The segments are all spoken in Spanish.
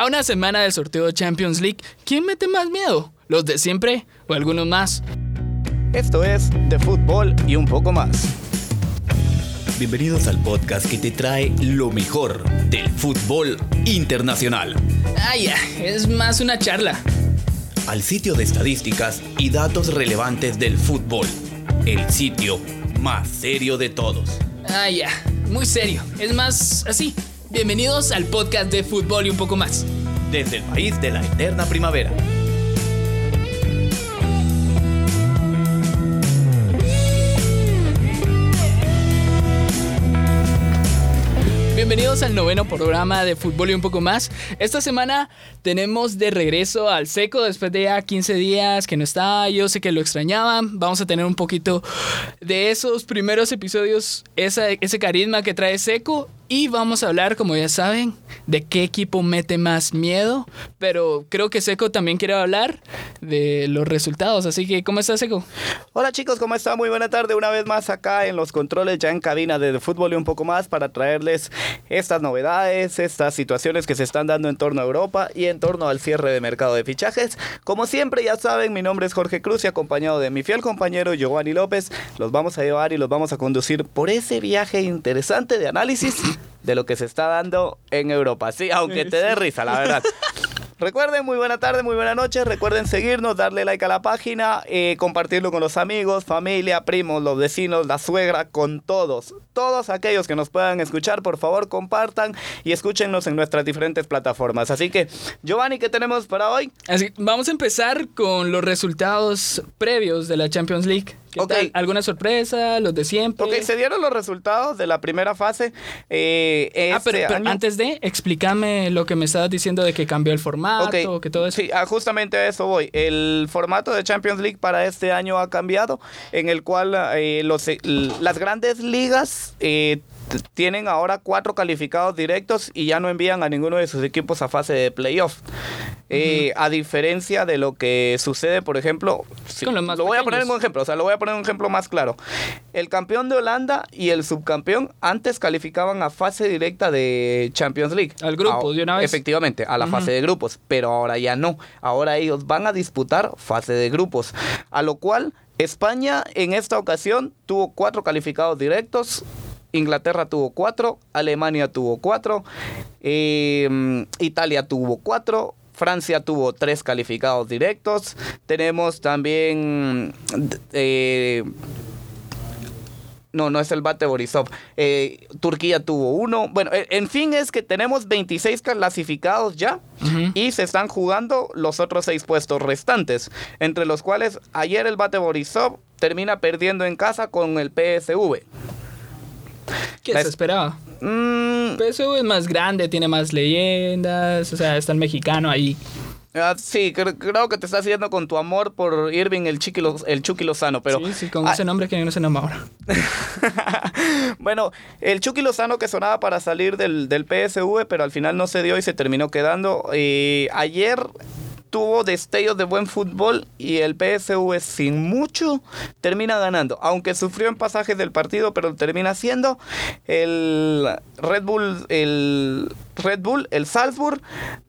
A una semana del sorteo de Champions League, ¿quién mete más miedo? ¿Los de siempre o algunos más? Esto es de fútbol y un poco más. Bienvenidos al podcast que te trae lo mejor del fútbol internacional. Ah, ya, es más una charla. Al sitio de estadísticas y datos relevantes del fútbol. El sitio más serio de todos. Ah, ya, muy serio. Es más así. Bienvenidos al podcast de fútbol y un poco más. Desde el país de la eterna primavera. Bienvenidos al noveno programa de Fútbol y un poco más. Esta semana tenemos de regreso al Seco después de ya 15 días que no está. Yo sé que lo extrañaban. Vamos a tener un poquito de esos primeros episodios, ese carisma que trae Seco y vamos a hablar, como ya saben, de qué equipo mete más miedo. Pero creo que Seco también quiere hablar de los resultados. Así que, ¿cómo estás, Seco? Hola chicos, ¿cómo están? Muy buena tarde. Una vez más acá en los controles, ya en cabina de fútbol y un poco más para traerles estas novedades, estas situaciones que se están dando en torno a Europa y en torno al cierre de mercado de fichajes. Como siempre, ya saben, mi nombre es Jorge Cruz y acompañado de mi fiel compañero Giovanni López, los vamos a llevar y los vamos a conducir por ese viaje interesante de análisis de lo que se está dando en Europa. Sí, aunque te dé risa, la verdad. Recuerden, muy buena tarde, muy buena noche. Recuerden seguirnos, darle like a la página, eh, compartirlo con los amigos, familia, primos, los vecinos, la suegra, con todos. Todos aquellos que nos puedan escuchar, por favor, compartan y escúchenos en nuestras diferentes plataformas. Así que, Giovanni, ¿qué tenemos para hoy? Así, vamos a empezar con los resultados previos de la Champions League. ¿Qué ¿Alguna sorpresa? ¿Los de siempre? Ok, se dieron los resultados de la primera fase. Eh, ah, pero, este antes de, explícame lo que me estabas diciendo de que cambió el formato, que todo eso. Sí, ah, justamente a eso voy. El formato de Champions League para este año ha cambiado, en el cual eh, los, las grandes ligas eh, tienen ahora cuatro calificados directos y ya no envían a ninguno de sus equipos a fase de playoff. Eh, a diferencia de lo que sucede, por ejemplo, lo, voy a poner un ejemplo, o sea, lo voy a poner en un ejemplo más claro. El campeón de Holanda y el subcampeón antes calificaban a fase directa de Champions League. Al grupo, de una vez. Efectivamente, a la fase de grupos, pero ahora ya no. Ahora ellos van a disputar fase de grupos, a lo cual España en esta ocasión tuvo cuatro calificados directos, Inglaterra tuvo cuatro, Alemania tuvo cuatro, em, Italia tuvo cuatro, Francia tuvo tres calificados directos. Tenemos también... Eh, no, no es el Bate Borisov. Eh, Turquía tuvo uno. Bueno, en fin, es que tenemos 26 clasificados ya y se están jugando los otros seis puestos restantes, entre los cuales ayer el Bate Borisov termina perdiendo en casa con el PSV. ¿Qué se esperaba? Mm. PSV es más grande, tiene más leyendas, o sea, está el mexicano ahí. Ah, sí, creo, que te estás haciendo con tu amor por Irving el, Chiqui, el Chucky Lozano, pero... Sí, sí, con ese nombre que no se enamora. bueno, el Chucky Lozano que sonaba para salir del, del PSV, pero al final no se dio y se terminó quedando. Eh, ayer tuvo destellos de buen fútbol y el PSV sin mucho termina ganando, aunque sufrió en pasajes del partido, pero termina siendo el Red Bull, el Red Bull, el Salzburg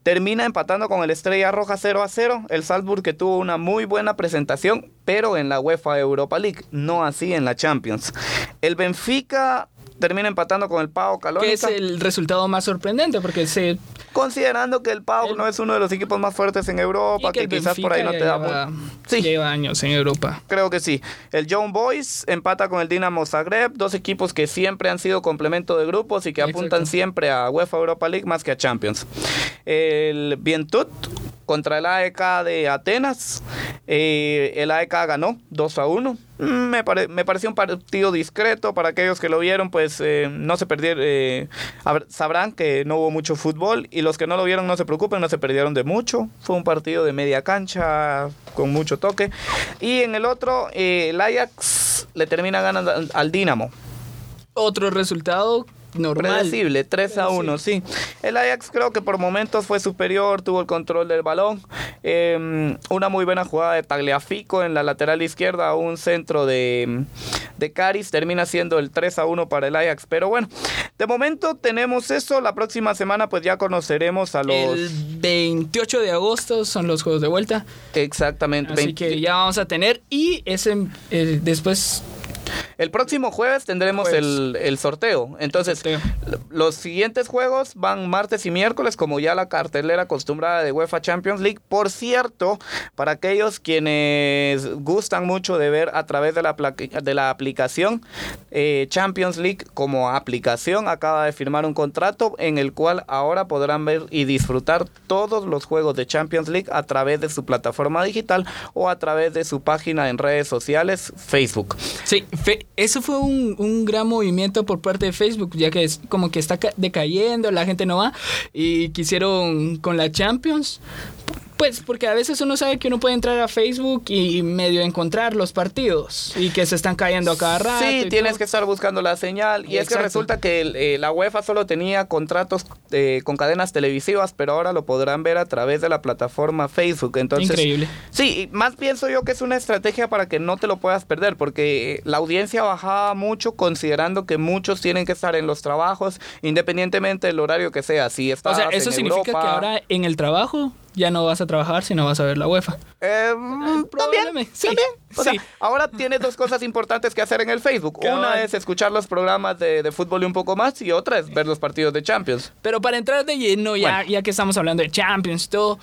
termina empatando con el Estrella Roja 0 a 0, el Salzburg que tuvo una muy buena presentación, pero en la UEFA Europa League, no así en la Champions. El Benfica termina empatando con el Pau Calónica. Que es el resultado más sorprendente porque se considerando que el Pau no es uno de los equipos más fuertes en Europa, que, quizás por ahí no te da. sí. Lleva años en Europa. Creo que sí. El John Boys empata con el Dinamo Zagreb, dos equipos que siempre han sido complemento de grupos y que apuntan siempre a UEFA Europa League más que a Champions. El Vientut contra el AEK de Atenas. Eh, el AEK ganó 2 a 1. Mm, me, me, pareció un partido discreto. Para aquellos que lo vieron, pues eh, no se perdieron. Eh, sabrán que no hubo mucho fútbol. Y los que no lo vieron, no se preocupen, no se perdieron de mucho. Fue un partido de media cancha con mucho toque. Y en el otro, el Ajax le termina ganando al Dinamo. Otro resultado normal. Predecible, 3 a 1, sí. El Ajax creo que por momentos fue superior, tuvo el control del balón. Eh, una muy buena jugada de Tagliafico en la lateral izquierda, un centro de, de Caris, termina siendo el 3 a 1 para el Ajax. Pero bueno, de momento tenemos eso. La próxima semana pues ya conoceremos a los... El 28 de agosto son los juegos de vuelta. Exactamente. Así 20 que ya vamos a tener. Y ese eh, después. El próximo jueves tendremos Jueves. El, el sorteo. Entonces, Sorteo. los siguientes juegos van martes y miércoles, como ya la cartelera acostumbrada de UEFA Champions League. Por cierto, para aquellos quienes gustan mucho de ver a través de la, de la aplicación eh, Champions League como aplicación, acaba de firmar un contrato en el cual ahora podrán ver y disfrutar todos los juegos de Champions League a través de su plataforma digital o a través de su página en redes sociales, Facebook. Sí, fe- eso fue un, un gran movimiento por parte de Facebook, ya que es como que está ca- decayendo, la gente no va. Y quisieron con la Champions. Pues porque a veces uno sabe que uno puede entrar a Facebook y medio encontrar los partidos y que se están cayendo a cada rato. Sí, y tienes todo. que estar buscando la señal. Y es que resulta que el, eh, la UEFA solo tenía contratos eh, con cadenas televisivas, pero ahora lo podrán ver a través de la plataforma Facebook. Entonces, Increíble. Sí, más pienso yo que es una estrategia para que no te lo puedas perder, porque la audiencia bajaba mucho considerando que muchos tienen que estar en los trabajos, independientemente del horario que sea. Si O estás sea, eso en significa Europa- que ahora en el trabajo ya no vas a trabajar, sino vas a ver la UEFA. Eh, mm, también, sí, también. O sea, ahora tienes dos cosas importantes que hacer en el Facebook. Cabal. Una es escuchar los programas de, de fútbol y un poco más, y otra es ver los partidos de Champions. Pero para entrar de lleno, ya, Bueno. ya que estamos hablando de Champions y todo,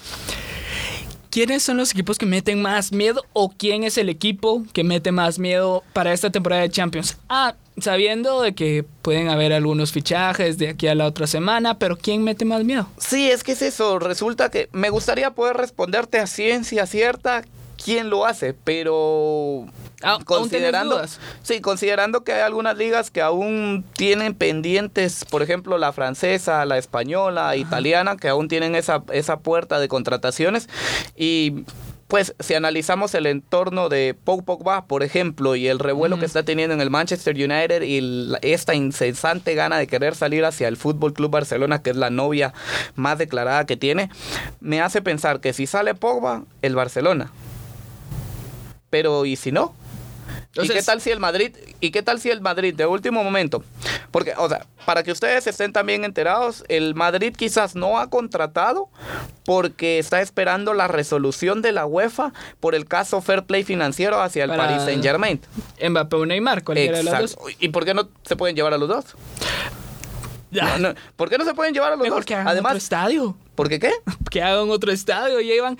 ¿quiénes son los equipos que meten más miedo o quién es el equipo que mete más miedo para esta temporada de Champions? Ah, sabiendo de que pueden haber algunos fichajes de aquí a la otra semana, pero ¿quién mete más miedo? Sí, es que es eso. Resulta que me gustaría poder responderte a ciencia cierta quién lo hace, pero Ah, ¿aún tenés considerando dudas? sí, considerando que hay algunas ligas que aún tienen pendientes, por ejemplo, la francesa, la española, italiana, que aún tienen esa esa puerta de contrataciones y pues si analizamos el entorno de Pau Pogba, por ejemplo, y el revuelo que está teniendo en el Manchester United y la- esta incesante gana de querer salir hacia el Fútbol Club Barcelona, que es la novia más declarada que tiene, me hace pensar que si sale Pogba, el Barcelona. Pero ¿y si no? ¿Y qué tal si el Madrid? ¿Y qué tal si el Madrid de último momento? Porque, o sea, para que ustedes estén también enterados, el Madrid quizás no ha contratado porque está esperando la resolución de la UEFA por el caso Fair Play financiero hacia el Paris Saint Germain. Mbappé o Neymar, cualquiera de los dos. ¿Y por qué no se pueden llevar a los dos? Ya, No, no, ¿Por qué no se pueden llevar a los Mejor dos? que hagan otro estadio. ¿por qué qué? que hagan otro estadio. Llevan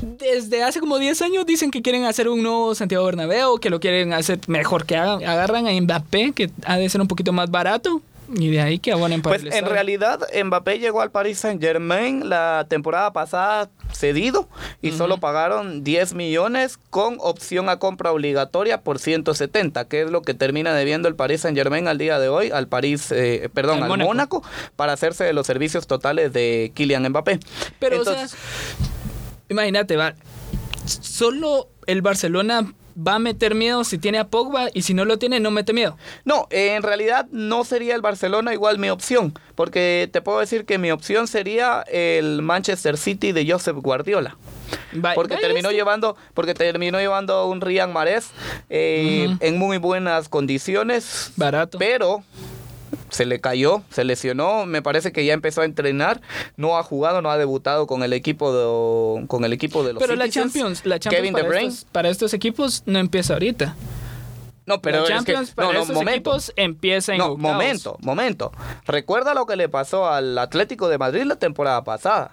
desde hace como 10 años dicen que quieren hacer un nuevo Santiago Bernabéu, que lo quieren hacer mejor que hagan. Agarran a Mbappé, que ha de ser un poquito más barato, y de ahí que abonen para Pues el en realidad Mbappé llegó al Paris Saint Germain la temporada pasada cedido y solo pagaron 10 millones con opción a compra obligatoria por 170, que es lo que termina debiendo el Paris Saint Germain al día de hoy al París, eh, perdón, Al al, Mónaco. Mónaco. para hacerse de los servicios totales de Kylian Mbappé. Pero, Entonces, o sea, imagínate, va. Solo el Barcelona va a meter miedo si tiene a Pogba y si no lo tiene, no mete miedo. No, en realidad no sería el Barcelona igual mi opción, porque te puedo decir que mi opción sería el Manchester City de Josep Guardiola. Porque terminó llevando, porque terminó llevando un Rian Marés eh, en muy buenas condiciones, Barato. pero se le cayó, se lesionó, me parece que ya empezó a entrenar, no ha jugado, no ha debutado con el equipo de, con el equipo de los Pero la. Champions, la Champions Kevin para, estos, para estos equipos no empieza ahorita. No, pero la es que- para no, no, estos momento. equipos empieza en No, octavos. momento, momento. Recuerda lo que le pasó al Atlético de Madrid la temporada pasada.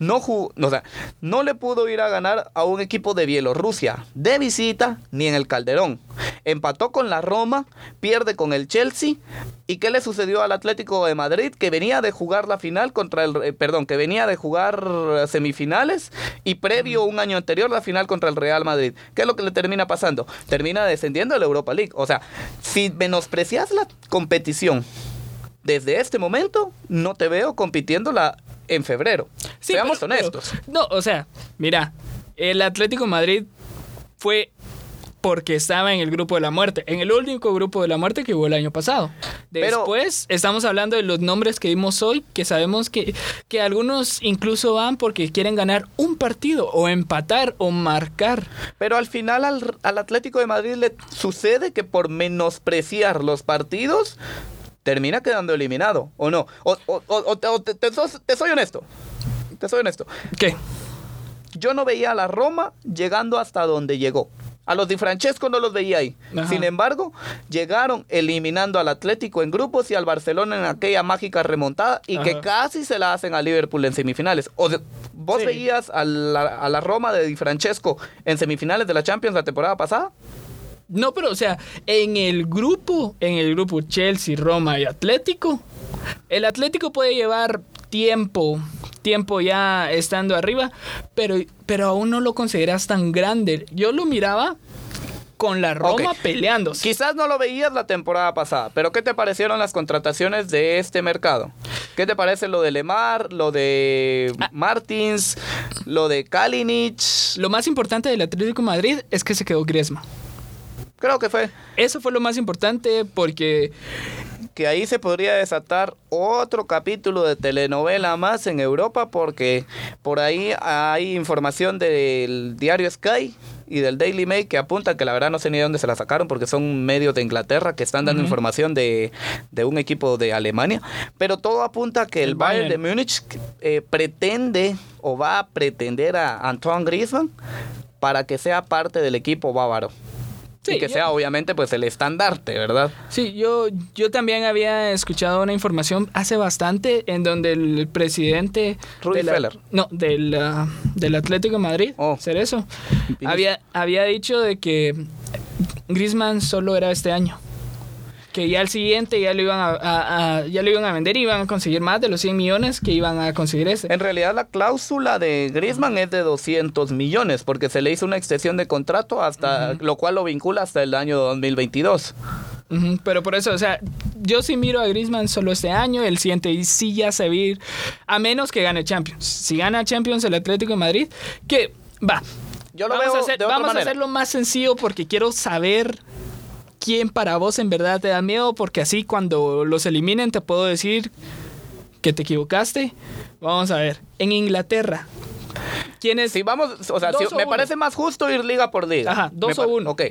No, o sea, no le pudo ir a ganar a un equipo de Bielorrusia de visita ni en el Calderón. Empató con la Roma, pierde con el Chelsea. ¿Y qué le sucedió al Atlético de Madrid? Que venía de jugar la final contra el. eh, perdón, que venía de jugar eh, semifinales y previo un año anterior la final contra el Real Madrid. ¿Qué es lo que le termina pasando? Termina descendiendo de la Europa League. O sea, si menosprecias la competición desde este momento, no te veo compitiéndola en febrero. Sí, Seamos pero- pero- honestos. no, o sea, mira, el Atlético de Madrid fue porque estaba en el grupo de la muerte, en el único grupo de la muerte que hubo el año pasado. Pero- Después estamos hablando de los nombres que vimos hoy, que sabemos que, que algunos incluso van porque quieren ganar un partido o empatar o marcar. Pero al final al, al Atlético de Madrid le sucede que por menospreciar los partidos termina quedando eliminado, ¿o no? O, o- o- o te, o te- te soy honesto, te soy honesto. ¿Qué? Yo no veía a la Roma llegando hasta donde llegó. A los Di Francesco no los veía ahí. Ajá. Sin embargo, llegaron eliminando al Atlético en grupos y al Barcelona en aquella mágica remontada y que casi se la hacen al Liverpool en semifinales. O de- ¿Vos Sí. veías a la, a la Roma de Di Francesco en semifinales de la Champions la temporada pasada? No, pero o sea, en el grupo, en el grupo Chelsea, Roma y Atlético, el Atlético puede llevar tiempo, tiempo ya estando arriba, pero, pero aún no lo consideras tan grande. Yo lo miraba con la Roma Ok. peleándose. Quizás no lo veías la temporada pasada, pero ¿qué te parecieron las contrataciones de este mercado? ¿Qué te parece lo de Lemar, lo de Ah. Martins, lo de Kalinic? Lo más importante del Atlético de Madrid es que se quedó Griezmann. Creo que fue. Eso fue lo más importante porque que ahí se podría desatar otro capítulo de telenovela más en Europa porque por ahí hay información del diario Sky y del Daily Mail que apunta que la verdad no sé ni de dónde se la sacaron porque son medios de Inglaterra que están dando información de, de un equipo de Alemania. Pero todo apunta a que el, El Bayern, de. Múnich eh, pretende o va a pretender a Antoine Griezmann para que sea parte del equipo bávaro Sí, y que yo- sea obviamente pues el estandarte, ¿verdad? Sí, yo, yo también había escuchado una información hace bastante en donde el presidente de la- Feller. no, del, ah, del Atlético de Madrid, Oh. Cerezo, había, había dicho de que Griezmann solo era este año. Que ya el siguiente ya lo iban a, a- a- ya lo iban a vender y iban a conseguir más de los 100 millones que iban a conseguir este. En realidad la cláusula de Griezmann es de 200 millones porque se le hizo una extensión de contrato hasta lo cual lo vincula hasta el año 2022. Ujú, pero por eso, o sea, yo sí miro a Griezmann solo este año, el siguiente y sí ya se va a ir, a menos que gane Champions. Si gana Champions el Atlético de Madrid, que va. Yo lo vamos veo a, hacer- de otra vamos a manera. hacerlo más sencillo porque quiero saber quién para vos en verdad te da miedo, porque así cuando los eliminen te puedo decir que te equivocaste. Vamos a ver, en Inglaterra, ¿quién es? Si vamos, o sea, Dos si- o me uno. parece más justo ir liga por liga. Ajá, dos Me o uno. Ok.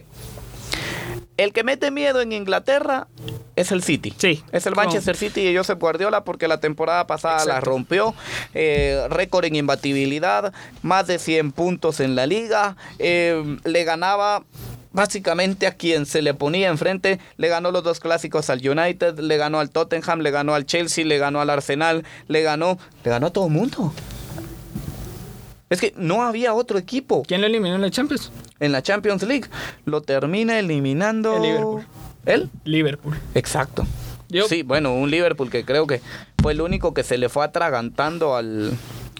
El que mete miedo en Inglaterra es el City. Sí. Es el Manchester City y Josep Guardiola porque la temporada pasada la rompió. eh, récord en imbatibilidad, más de 100 puntos en la liga. eh, le ganaba básicamente a quien se le ponía enfrente. Le ganó los dos clásicos al United, le ganó al Tottenham, le ganó al Chelsea, le ganó al Arsenal, le ganó, le ganó a todo el mundo. Es que no había otro equipo ¿Quién lo eliminó en la Champions? en la Champions League. Lo termina eliminando. El Liverpool. ¿Él? Liverpool. Exacto. Yo- Sí, bueno, un Liverpool que creo que fue el único que se le fue atragantando al,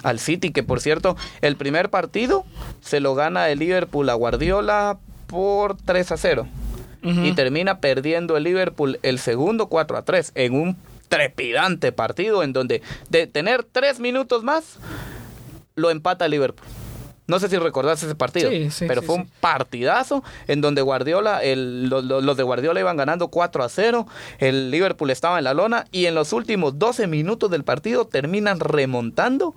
al City, que por cierto, el primer partido se lo gana el Liverpool a Guardiola por 3 a 0. Ujú. Y termina perdiendo el Liverpool el segundo 4 a 3 en un trepidante partido en donde de tener 3 minutos más lo empata el Liverpool. No sé si recordás ese partido, Sí, sí, pero sí, fue un partidazo en donde Guardiola, el- lo- lo- los de Guardiola iban ganando 4 a 0, el Liverpool estaba en la lona y en los últimos 12 minutos del partido terminan remontando,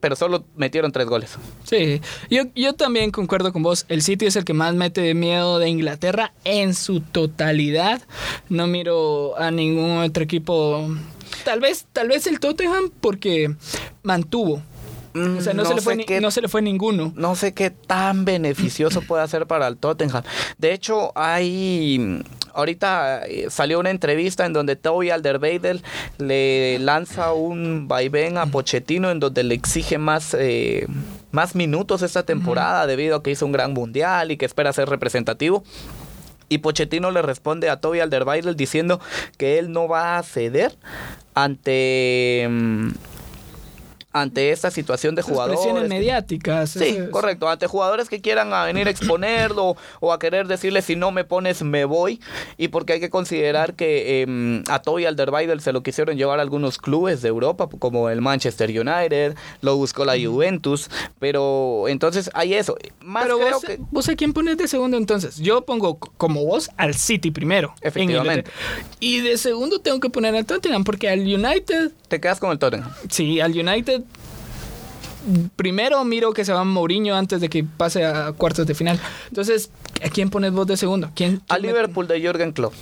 pero solo metieron 3 goles. Sí, yo, yo también concuerdo con vos. El City es el que más mete miedo de Inglaterra en su totalidad. No miro a ningún otro equipo. Tal vez, tal vez el Tottenham porque mantuvo. O sea, no, se, le fue qué- no se le fue ninguno. no sé qué tan beneficioso puede ser para el Tottenham. De hecho, hay ahorita eh, salió una entrevista en donde Toby Alderweireld le lanza un vaivén a Pochettino en donde le exige más eh, más minutos esta temporada debido a que hizo un gran mundial y que espera ser representativo. Y Pochettino le responde a Toby Alderweireld diciendo que él no va a ceder ante mm, ante esta situación de jugadores. presiones mediáticas. Sí, correcto. Ante jugadores que quieran a venir a exponerlo o a querer decirle si no me pones me voy. Y porque hay que considerar que eh, a Toby Alderweireld se lo quisieron llevar algunos clubes de Europa, como el Manchester United, lo buscó la Juventus. Pero entonces hay eso. Más Pero creo vos, que... vos a quién pones de segundo entonces. Yo pongo como vos al City primero. en Efectivamente. Y de segundo tengo que poner al Tottenham porque al United, Te quedas con el Tottenham. sí, al United primero miro que se va Mourinho antes de que pase a cuartos de final. Entonces, ¿a quién pones vos de segundo? ¿Quién? A me- Liverpool de Jürgen Klopp.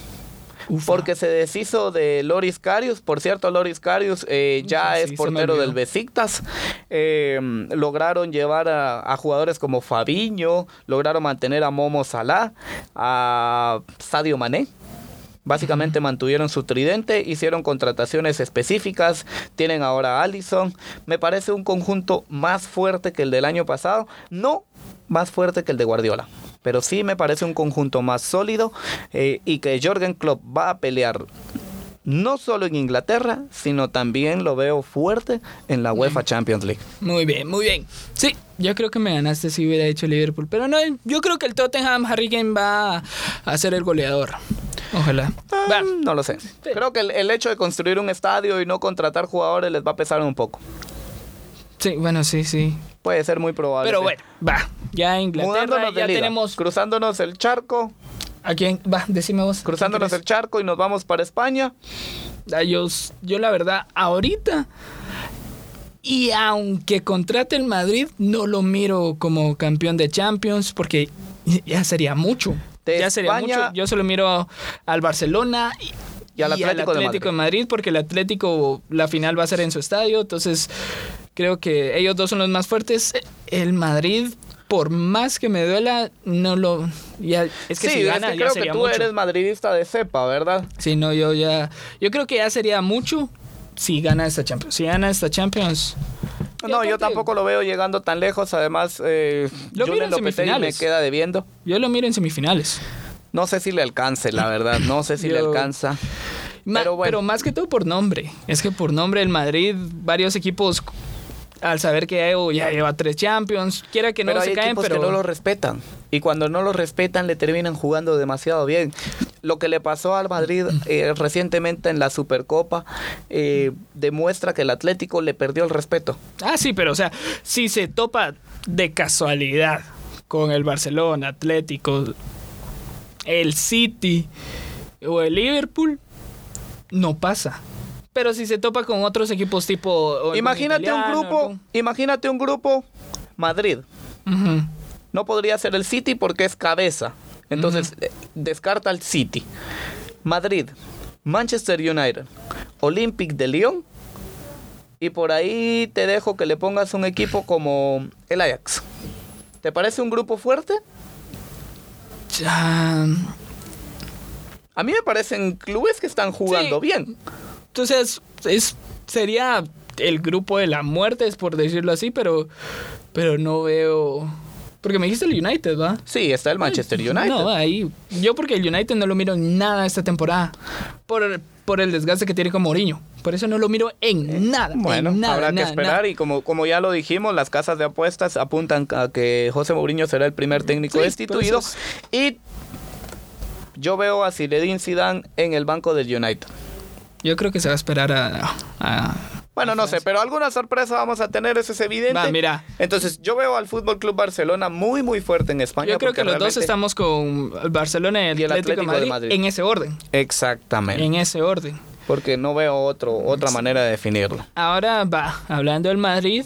Ufa. Porque se deshizo de Loris Karius. Por cierto, Loris Karius eh, ya Sí, es portero del Besiktas. Eh, lograron llevar a, a jugadores como Fabiño, lograron mantener a Momo Salah, a Sadio Mané. Básicamente mantuvieron su tridente, hicieron contrataciones específicas, tienen ahora a Allison. Me parece un conjunto más fuerte que el del año pasado, no más fuerte que el de Guardiola, pero sí me parece un conjunto más sólido eh, y que Jorgen Klopp va a pelear no solo en Inglaterra, sino también lo veo fuerte en la UEFA Champions League. Muy bien, muy bien. Sí, yo creo que me ganaste si hubiera hecho Liverpool. Pero no, yo creo que el Tottenham, Harry Kane va a ser el goleador. Ojalá. Ah, no lo sé. Creo que el, el hecho de construir un estadio y no contratar jugadores les va a pesar un poco. Sí, bueno, sí, sí. Puede ser muy probable. Pero sí. bueno, va. Ya Inglaterra, ya liga, tenemos... cruzándonos el charco, ¿A quién? Va, decime vos. cruzándonos ¿Qué el charco y nos vamos para España. Ah, Yo, yo la verdad, ahorita... Y aunque contrate el Madrid, no lo miro como campeón de Champions porque ya sería mucho. De ya sería España- mucho. Yo solo miro al Barcelona y, Y al Atlético de Madrid. de Madrid porque el Atlético la final va a ser en su estadio, entonces creo que ellos dos son los más fuertes. El Madrid por más que me duela no lo ya es que sí, si gana es que ya creo que tú mucho. eres madridista de cepa, ¿verdad? Sí, no, yo ya yo creo que ya sería mucho si gana esta Champions. Si gana esta Champions No, yo tampoco lo veo llegando tan lejos. Además, eh, Lo miro en Lopetegui me semifinales. queda debiendo. yo lo miro en semifinales. No sé si le alcance, la verdad. No sé si le alcanza. Ma- Pero pero, bueno. más que todo por nombre. Es que por nombre el Madrid, varios equipos, al saber que ya, ya lleva tres Champions, quiera que no pero se hay caen, pero que no lo respetan. Y cuando no lo respetan, le terminan jugando demasiado bien. Lo que le pasó al Madrid eh, recientemente en la Supercopa eh, demuestra que el Atlético le perdió el respeto. Ah, sí, pero o sea, si se topa de casualidad con el Barcelona, Atlético, el City o el Liverpool, no pasa. Pero si se topa con otros equipos tipo... Imagínate un grupo, algún- imagínate un grupo Madrid. No podría ser el City porque es cabeza. Entonces, eh, descarta al City. Madrid, Manchester United, Olympic de Lyon. Y por ahí te dejo que le pongas un equipo como el Ajax. ¿Te parece un grupo fuerte? Ah, A mí me parecen clubes que están jugando Sí. bien. Entonces, es, sería el grupo de la muerte, es por decirlo así, pero, pero no veo... Porque me dijiste el United, ¿va? Sí, está el Manchester United. No, ahí. Yo porque el United no lo miro en nada esta temporada. Por, por el desgaste que tiene con Mourinho. Por eso no lo miro en nada. Eh, Bueno, en nada, habrá que esperar nada. y como, como ya lo dijimos, las casas de apuestas apuntan a que José Mourinho será el primer técnico Sí, destituido y yo veo a Zinedine Zidane en el banco del United. Yo creo que se va a esperar a... a- Bueno, no sé, pero alguna sorpresa vamos a tener, eso es evidente. Va, mira. Entonces, yo veo al Fútbol Club Barcelona muy, muy fuerte en España. Yo creo que los dos estamos con el Barcelona y el, Y el Atlético, Atlético de de Madrid, en ese orden. Exactamente. En ese orden. Porque no veo otro, otra manera de definirlo. Ahora va, hablando del Madrid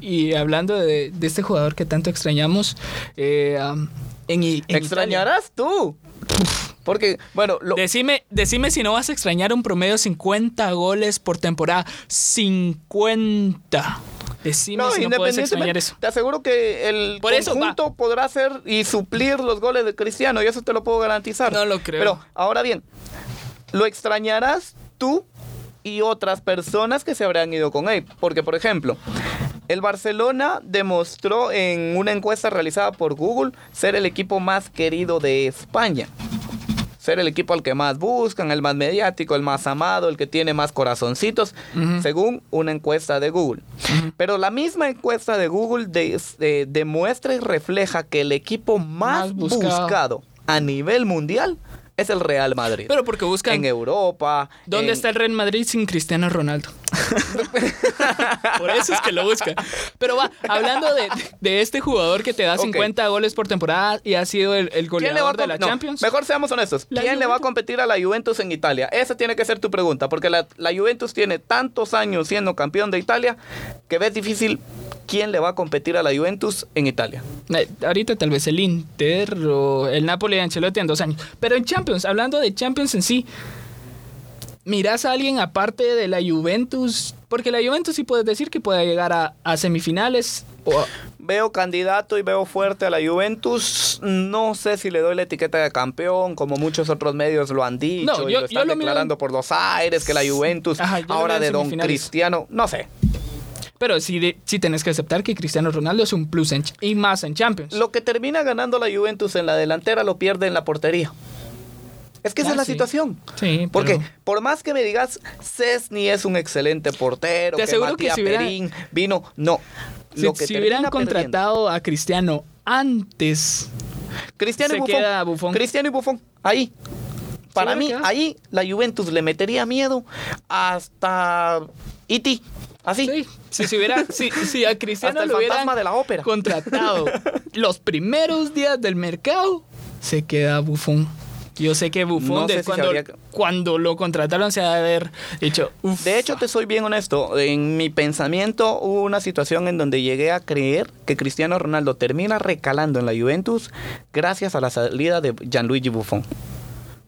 y hablando de, de este jugador que tanto extrañamos, eh, um, en, I- en ¿Extrañarás tú? Porque, bueno, lo. Decime, decime si no vas a extrañar un promedio de 50 goles por temporada. 50. Decime si no puedes extrañar independientemente, eso. te aseguro que el Por eso, conjunto podrá hacer y suplir los goles de Cristiano, y eso te lo puedo garantizar. No lo creo. Pero, ahora bien, lo extrañarás tú y otras personas que se habrán ido con él. Porque, por ejemplo, el Barcelona demostró en una encuesta realizada por Google ser el equipo más querido de España. Ser el equipo al que más buscan, el más mediático, el más amado, el que tiene más corazoncitos, según una encuesta de Google. Pero la misma encuesta de Google demuestra y refleja que el equipo más, buscado a nivel mundial es el Real Madrid. Pero porque buscan. En Europa. ¿Dónde está el Real Madrid sin Cristiano Ronaldo? por eso es que lo buscan. Pero va, hablando de, este jugador que te da 50 goles por temporada y ha sido el, goleador de la Champions. Mejor seamos honestos. ¿Quién le va a competir a la Juventus en Italia? Esa tiene que ser tu pregunta, porque la, la Juventus tiene tantos años siendo campeón de Italia que ves difícil quién le va a competir a la Juventus en Italia. Eh, ahorita tal vez el Inter o el Napoli de Ancelotti en dos años. Pero en Champions, hablando de Champions en sí, ¿mirás a alguien aparte de la Juventus? Porque la Juventus sí puedes decir que puede llegar a, semifinales. Veo candidato y veo fuerte a la Juventus. No sé si le doy la etiqueta de campeón, como muchos otros medios lo han dicho. y lo están declarando por los aires, que la Juventus ahora de Don Cristiano. No sé. Pero sí, sí tenés que aceptar que Cristiano Ronaldo es un plus y más en Champions. Lo que termina ganando la Juventus en la delantera lo pierde en la portería. Es que esa es la situación. Sí, Porque por más que me digas, Cesny es un excelente portero, Te aseguro que, si Perín vino, no. Si, lo que si hubieran contratado a Cristiano antes, Cristiano y Buffon, Cristiano y Buffon, ahí. Para mí, ahí la Juventus le metería miedo hasta Iti. Así. Si, si, hubiera, si, a Cristiano lo hubieran de la ópera. contratado los primeros días del mercado, se queda bufón. Yo sé que Buffon, cuando, cuando, lo contrataron, se ha de haber dicho. De hecho, te soy bien honesto. En mi pensamiento hubo una situación en donde llegué a creer que Cristiano Ronaldo termina recalando en la Juventus gracias a la salida de Gianluigi Buffon.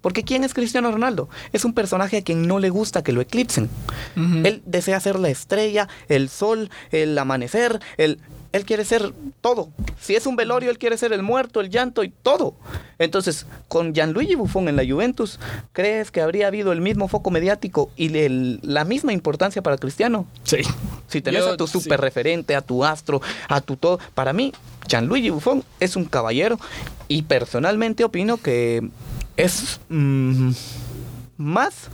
Porque ¿quién es Cristiano Ronaldo? Es un personaje a quien no le gusta que lo eclipsen. Él desea ser la estrella, el sol, el amanecer, el... Él quiere ser todo. Si es un velorio, él quiere ser el muerto, el llanto y todo. Entonces, con Gianluigi Buffon en la Juventus, ¿crees que habría habido el mismo foco mediático y la misma importancia para Cristiano? Sí. Si tenés a tu super referente, a tu astro, a tu todo. Para mí, Gianluigi Buffon es un caballero y personalmente opino que es mm, más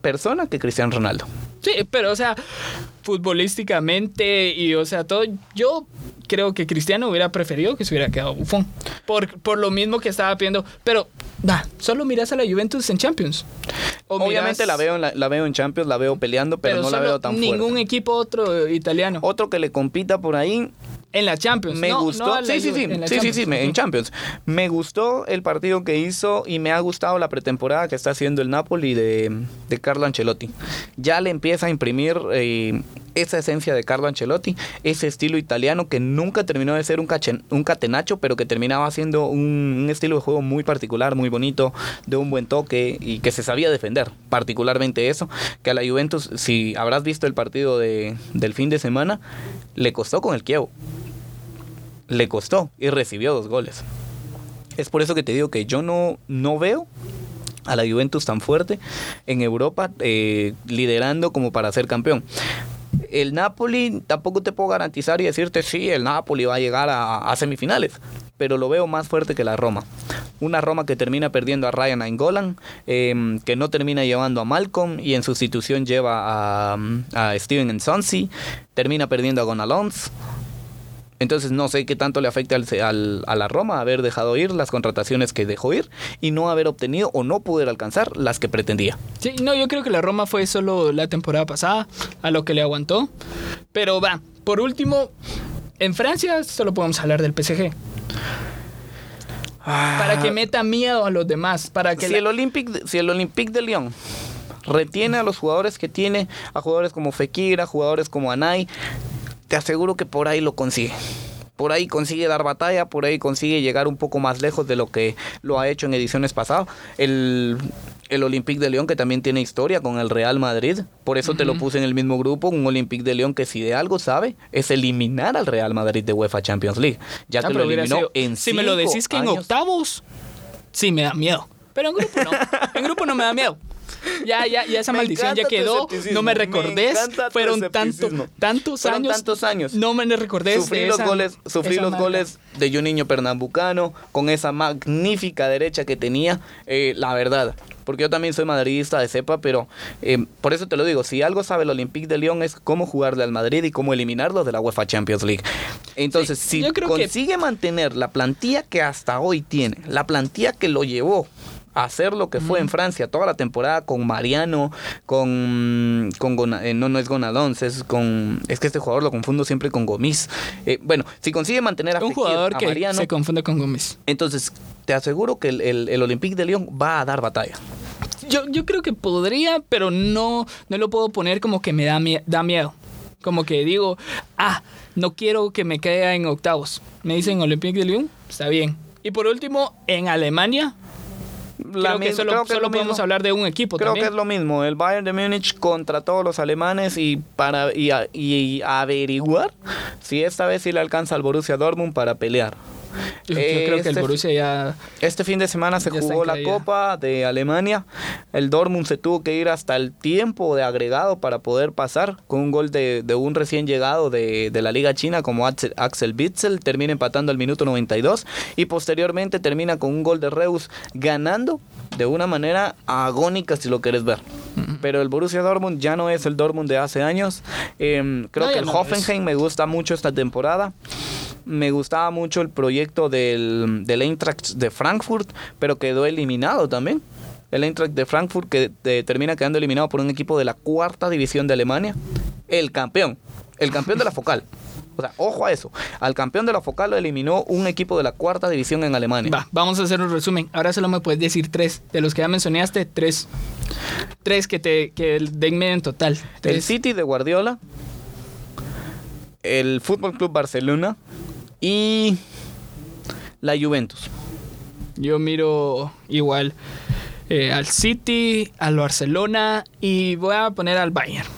persona que Cristiano Ronaldo. Sí, pero o sea, futbolísticamente y o sea, todo, yo creo que Cristiano hubiera preferido que se hubiera quedado bufón. Por, por lo mismo que estaba pidiendo. Pero, da, solo miras a la Juventus en Champions. Obviamente la, veo en la, veo en Champions, la veo peleando, pero, no la veo tan fuerte. Ningún equipo otro italiano. Otro que le compita por ahí, en la Champions. Me gustó. sí, sí, sí, sí, sí, sí, en Champions. Me gustó el partido que hizo y me ha gustado la pretemporada que está haciendo el Napoli de, de Carlo Ancelotti. Ya le empieza a imprimir eh, esa esencia de Carlo Ancelotti, ese estilo italiano que nunca terminó de ser un, un catenacho, pero que terminaba siendo un, un, estilo de juego muy particular, muy bonito, de un buen toque y que se sabía defender. Particularmente eso, que a la Juventus, si habrás visto el partido de, del fin de semana, le costó con el Kievo le costó y recibió dos goles. Es por eso que te digo que yo no, no veo a la Juventus tan fuerte en Europa eh, liderando como para ser campeón. El Napoli tampoco te puedo garantizar y decirte sí, el Napoli va a llegar a, semifinales, pero lo veo más fuerte que la Roma. Una Roma que termina perdiendo a Ryan Angolan, em, que no termina llevando a Malcolm y en sustitución lleva a, a Steven Ensonsi, termina perdiendo a Gonalons entonces no sé qué tanto le afecta al, a la Roma haber dejado ir las contrataciones que dejó ir y no haber obtenido o no poder alcanzar las que pretendía. Sí, no, yo creo que la Roma fue solo la temporada pasada a lo que le aguantó. Pero va, por último, en Francia solo podemos hablar del PSG. Para que meta miedo a los demás. Para que si, el Olympique, si el Olympique de Lyon retiene a los jugadores que tiene, a jugadores como Fekir, a jugadores como Anay, te aseguro que por ahí lo consigue. Por ahí consigue dar batalla, por ahí consigue llegar un poco más lejos de lo que lo ha hecho en ediciones pasadas. El, el Olympique de León que también tiene historia con el Real Madrid, por eso te lo puse en el mismo grupo, un Olympique de León que si de algo sabe es eliminar al Real Madrid de UEFA Champions League, ya ah, que lo eliminó en Si me lo decís que en octavos, sí me da miedo, pero en grupo no, en grupo no me da miedo. Ya, ya, ya esa Me maldición ya quedó. No me recordés. Fueron tanto, tantos Fueron años. tantos años. No me recordés. Sufrí de los esa- goles, sufrí los marca. goles de Juninho Pernambucano con esa magnífica derecha que tenía, eh, la verdad. Porque yo también soy madridista de cepa, pero eh, por eso te lo digo, si algo sabe el Olympique de Lyon es cómo jugarle al Madrid y cómo eliminarlo de la UEFA Champions League. Entonces, Sí, si que- consigue mantener la plantilla que hasta hoy tiene, la plantilla que lo llevó hacer lo que fue en Francia toda la temporada con Mariano, con, con Gona- eh, no, no es Gonalons, es con, es que este jugador lo confundo siempre con Gomis. Eh, bueno, si consigue mantener a Un jugador a que Mariano, se confunde con Gómez. entonces te aseguro que el, el, el Olympique de Lyon va a dar batalla. Yo, yo creo que podría, pero no, no lo puedo poner como que me da, da miedo. Como que digo, ah, no quiero que me caiga en octavos. Me dicen Olympique de Lyon, está bien. Y por último, en Alemania, creo que mi- solo, creo que solo lo podemos mismo. hablar de un equipo Creo también. que es lo mismo, el Bayern de Múnich contra todos los alemanes y para y, a- y averiguar si esta vez sí le alcanza al Borussia Dortmund para pelear. Yo, yo creo que el Este- Borussia ya... Este fin de semana se jugó la. Copa de Alemania. El Dortmund se tuvo que ir hasta el tiempo de agregado para poder pasar con un gol de, de un recién llegado de, de la Liga China como Axel, Axel Witsel. Termina empatando al minuto 92 y posteriormente termina con un gol de Reus ganando de una manera agónica si lo quieres ver. Pero el Borussia Dortmund ya no es el Dortmund de hace años. Em, creo No, que el no lo es. Hoffenheim me gusta mucho esta temporada. Me gustaba mucho el proyecto del, del Eintracht de Frankfurt, pero quedó eliminado también. El Eintracht de Frankfurt que eh, termina quedando eliminado por un equipo de la cuarta división de Alemania. El campeón, el campeón de la focal. O sea, ojo a eso. Al campeón de la focal lo eliminó un equipo de la cuarta división en Alemania. Va, vamos a hacer un resumen. Ahora solo me puedes decir tres. De los que ya mencionaste, tres. Tres que te que denme en total. El. City de Guardiola, el Fútbol Club Barcelona y la Juventus. Yo miro igual eh, al City, al Barcelona y voy a poner al Bayern.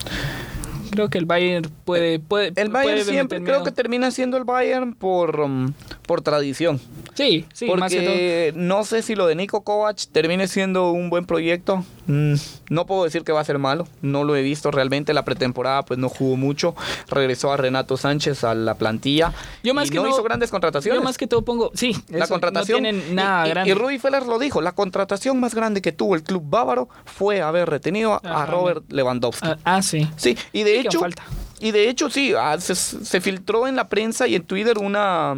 Creo que el Bayern puede... puede El Bayern puede siempre creo que termina siendo el Bayern por, um, por tradición. Sí, sí, más que todo. porque no sé si lo de Nico Kovac termine siendo un buen proyecto. Mm, no puedo decir que va a ser malo. No lo he visto realmente. La pretemporada pues no jugó mucho. Regresó a Renato Sánchez a la plantilla. Yo más y que no no- hizo grandes contrataciones. Yo más que todo pongo... Sí, la eso, contratación No tienen nada y, grande. y Rudi Feller lo dijo, la contratación más grande que tuvo el club bávaro fue haber retenido a-. Robert Lewandowski. ah, ah, sí. Sí, y de Sí hecho, falta. y de hecho sí, ah, se, se filtró en la prensa y en Twitter una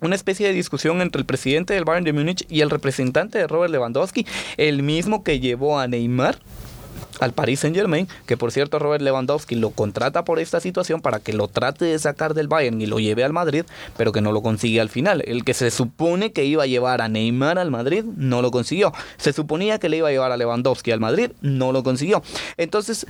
una especie de discusión entre el presidente del Bayern de Múnich y el representante de Robert Lewandowski, el mismo que llevó a Neymar al Paris Saint Germain, que por cierto Robert Lewandowski lo contrata por esta situación para que lo trate de sacar del Bayern y lo lleve al Madrid, pero que no lo consigue al final. El que se supone que iba a llevar a Neymar al Madrid no lo consiguió. Se suponía que le iba a llevar a Lewandowski al Madrid, no lo consiguió. Entonces,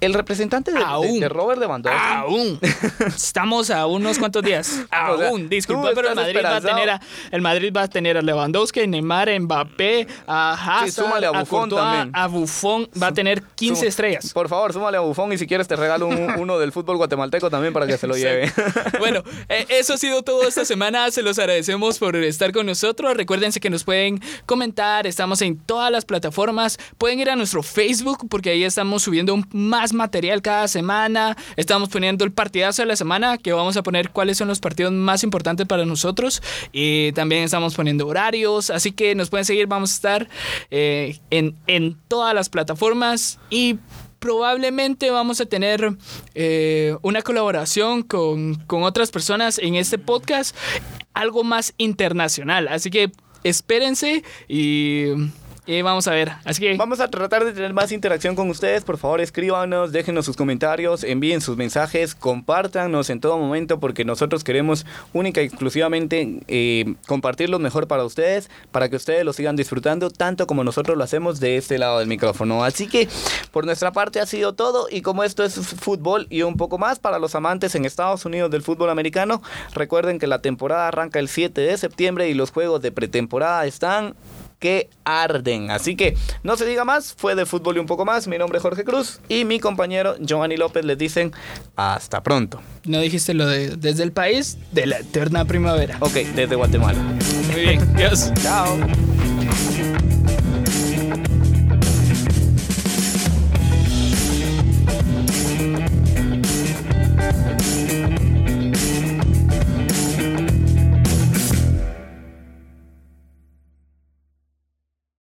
el representante de, de- Aún. de Robert Lewandowski Aún. Estamos a unos cuantos días. O sea, Aún. Disculpa, tú pero el Madrid, va a tener a, el Madrid va a tener a Lewandowski, Neymar, Mbappé, a Hazard, Sí, súmale a Buffon Courtois, también. a Buffon. Va a tener 15 Suma- estrellas. Por favor, súmale a Bufón y si quieres te regalo un- uno del fútbol guatemalteco también para que se lo lleve. Bueno, eh, eso ha sido todo esta semana. Se los agradecemos por estar con nosotros. Recuérdense que nos pueden comentar. Estamos en todas las plataformas. Pueden ir a nuestro Facebook porque ahí estamos subiendo más material cada semana. Estamos poniendo el partidazo de la semana que vamos a poner cuáles son los partidos más importantes para nosotros. Y también estamos poniendo horarios. Así que nos pueden seguir. Vamos a estar eh, en, en todas las plataformas y probablemente vamos a tener eh, una colaboración con, con otras personas en este podcast, algo más internacional. Así que espérense y, y vamos a ver. Así que Vamos a tratar de tener más interacción con ustedes. Por favor, escríbanos, déjenos sus comentarios, envíen sus mensajes, compártanos en todo momento porque nosotros queremos única y exclusivamente eh, compartir lo mejor para ustedes, para que ustedes lo sigan disfrutando tanto como nosotros lo hacemos de este lado del micrófono. Así que por nuestra parte ha sido todo y como esto es fútbol y un poco más para los amantes en Estados Unidos del fútbol americano, recuerden que la temporada arranca el 7 de septiembre y los juegos de pretemporada están que arden. Así que no se diga más, fue de fútbol y un poco más. Mi nombre es Jorge Cruz y mi compañero Giovanni López les dicen hasta pronto. no dijiste lo de desde el país de la eterna primavera. Ok, desde Guatemala. Muy bien, Dios. Chao.